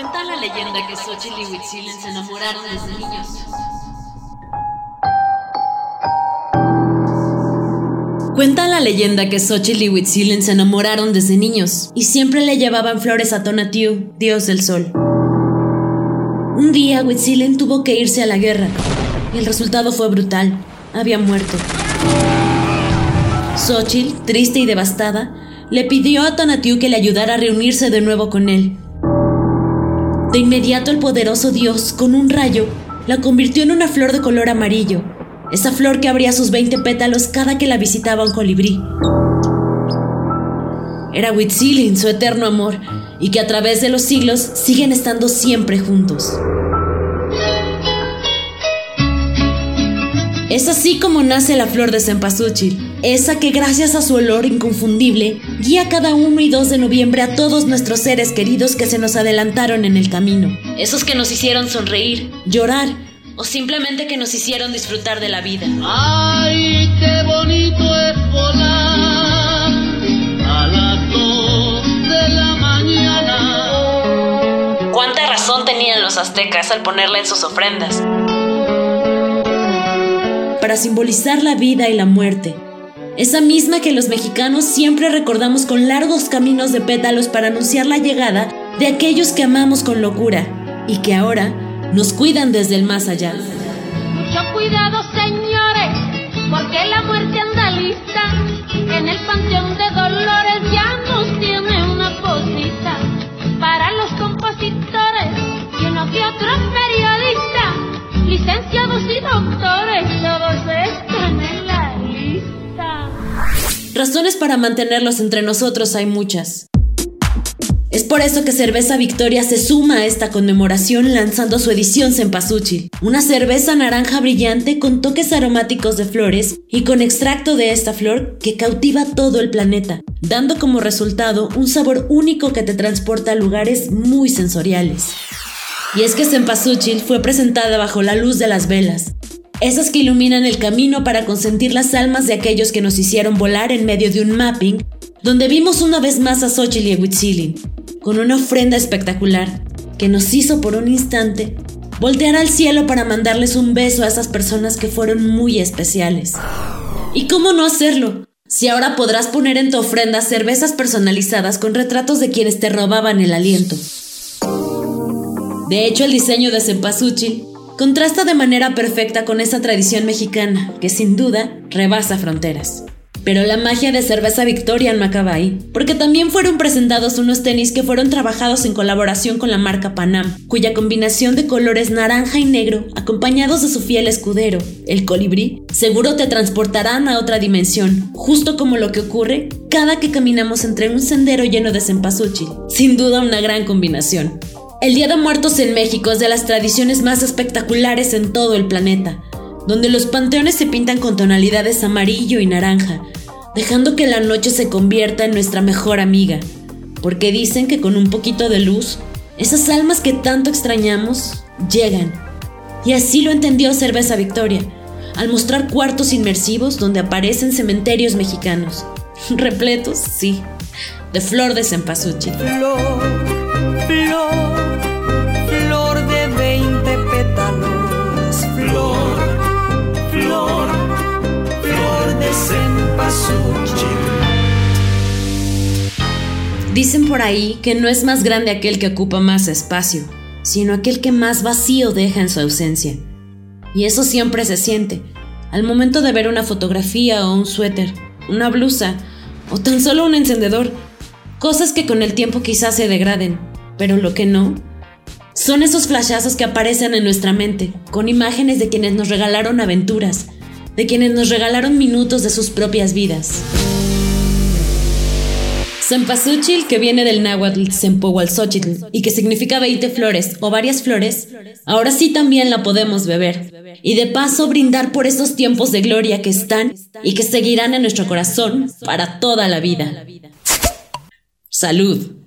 Cuenta la leyenda que Xochitl y Huitzilen se enamoraron desde niños. Cuenta la leyenda que Xochitl y Huitzilen se enamoraron desde niños y siempre le llevaban flores a Tonatiuh, dios del sol. Un día Huitzilen tuvo que irse a la guerra y el resultado fue brutal. Había muerto. Xochitl, triste y devastada, le pidió a Tonatiuh que le ayudara a reunirse de nuevo con él. De inmediato el poderoso dios, con un rayo, la convirtió en una flor de color amarillo, esa flor que abría sus 20 pétalos cada que la visitaba un colibrí. Era Huitzilin, su eterno amor, y que a través de los siglos siguen estando siempre juntos. Es así como nace la flor de cempasúchil, esa que gracias a su olor inconfundible guía cada 1 y 2 de noviembre a todos nuestros seres queridos que se nos adelantaron en el camino. Esos que nos hicieron sonreír, llorar o simplemente que nos hicieron disfrutar de la vida. ¡Ay, qué bonito es volar a las 2 de la mañana! ¿Cuánta razón tenían los aztecas al ponerla en sus ofrendas? Para simbolizar la vida y la muerte, esa misma que los mexicanos siempre recordamos con largos caminos de pétalos para anunciar la llegada de aquellos que amamos con locura y que ahora nos cuidan desde el más allá. Mucho cuidado, señores, Razones para mantenerlos entre nosotros hay muchas. Es por eso que Cerveza Victoria se suma a esta conmemoración lanzando su edición Cempasúchil, una cerveza naranja brillante con toques aromáticos de flores y con extracto de esta flor que cautiva todo el planeta, dando como resultado un sabor único que te transporta a lugares muy sensoriales. Y es que Cempasúchil fue presentada bajo la luz de las velas, esas que iluminan el camino para consentir las almas de aquellos que nos hicieron volar en medio de un mapping donde vimos una vez más a Xochitl y a Huitzilin, con una ofrenda espectacular que nos hizo por un instante voltear al cielo para mandarles un beso a esas personas que fueron muy especiales. ¿Y cómo no hacerlo? Si ahora podrás poner en tu ofrenda cervezas personalizadas con retratos de quienes te robaban el aliento. De hecho, el diseño de Cempasúchil contrasta de manera perfecta con esa tradición mexicana que sin duda rebasa fronteras. Pero la magia de Cerveza Victoria no acaba ahí, porque también fueron presentados unos tenis que fueron trabajados en colaboración con la marca Panam, cuya combinación de colores naranja y negro, acompañados de su fiel escudero, el colibrí, seguro te transportarán a otra dimensión, justo como lo que ocurre cada que caminamos entre un sendero lleno de cempasúchil. Sin duda una gran combinación. El Día de Muertos en México es de las tradiciones más espectaculares en todo el planeta, donde los panteones se pintan con tonalidades amarillo y naranja, dejando que la noche se convierta en nuestra mejor amiga, porque dicen que con un poquito de luz, esas almas que tanto extrañamos llegan. Y así lo entendió Cerveza Victoria, al mostrar cuartos inmersivos donde aparecen cementerios mexicanos, repletos, sí, de flor de cempasúchil. Flor, flor, Dicen por ahí que no es más grande aquel que ocupa más espacio, sino aquel que más vacío deja en su ausencia. Y eso siempre se siente, al momento de ver una fotografía o un suéter, una blusa o tan solo un encendedor, cosas que con el tiempo quizás se degraden, pero lo que no, son esos flashazos que aparecen en nuestra mente, con imágenes de quienes nos regalaron aventuras, de quienes nos regalaron minutos de sus propias vidas. Cempasúchil, que viene del náhuatl Sempohualzóchitl y que significa 20 flores o varias flores, ahora sí también la podemos beber. Y de paso brindar por esos tiempos de gloria que están y que seguirán en nuestro corazón para toda la vida. Salud.